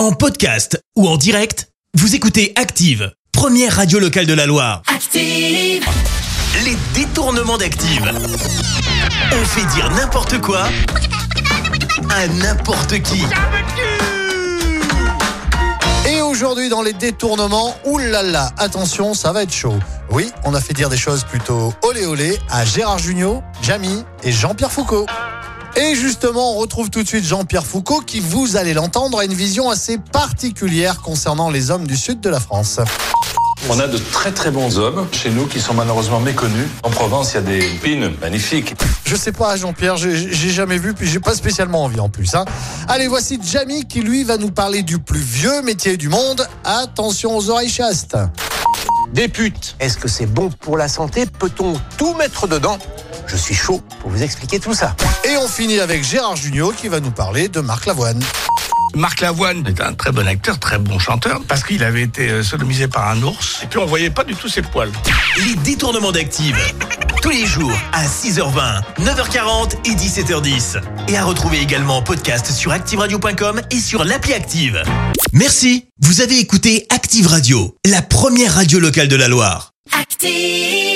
En podcast ou en direct, vous écoutez Active, première radio locale de la Loire. Active. Les détournements d'Active. On fait dire n'importe quoi à n'importe qui. Et aujourd'hui, dans les détournements, oulala, attention, ça va être chaud. Oui, on a fait dire des choses plutôt olé olé à Gérard Junior, Jamy et Jean-Pierre Foucault. Et justement, on retrouve tout de suite Jean-Pierre Foucault qui, vous allez l'entendre, a une vision assez particulière concernant les hommes du sud de la France. On a de très très bons hommes chez nous qui sont malheureusement méconnus. En Provence, il y a des pines magnifiques. Je sais pas, Jean-Pierre, j'ai jamais vu, puis j'ai pas spécialement envie en plus. Hein. Allez, voici Jamy qui, lui, va nous parler du plus vieux métier du monde. Attention aux oreilles chastes. Des putes. Est-ce que c'est bon pour la santé? Peut-on tout mettre dedans? Je suis chaud pour vous expliquer tout ça. Et on finit avec Gérard Junior qui va nous parler de Marc Lavoine. Marc Lavoine est un très bon acteur, très bon chanteur, parce qu'il avait été euh, sodomisé par un ours, et puis on voyait pas du tout ses poils. Les détournements d'Active. Tous les jours à 6h20, 9h40 et 17h10. Et à retrouver également en podcast sur ActiveRadio.com et sur l'appli Active. Merci. Vous avez écouté Active Radio, la première radio locale de la Loire. Active.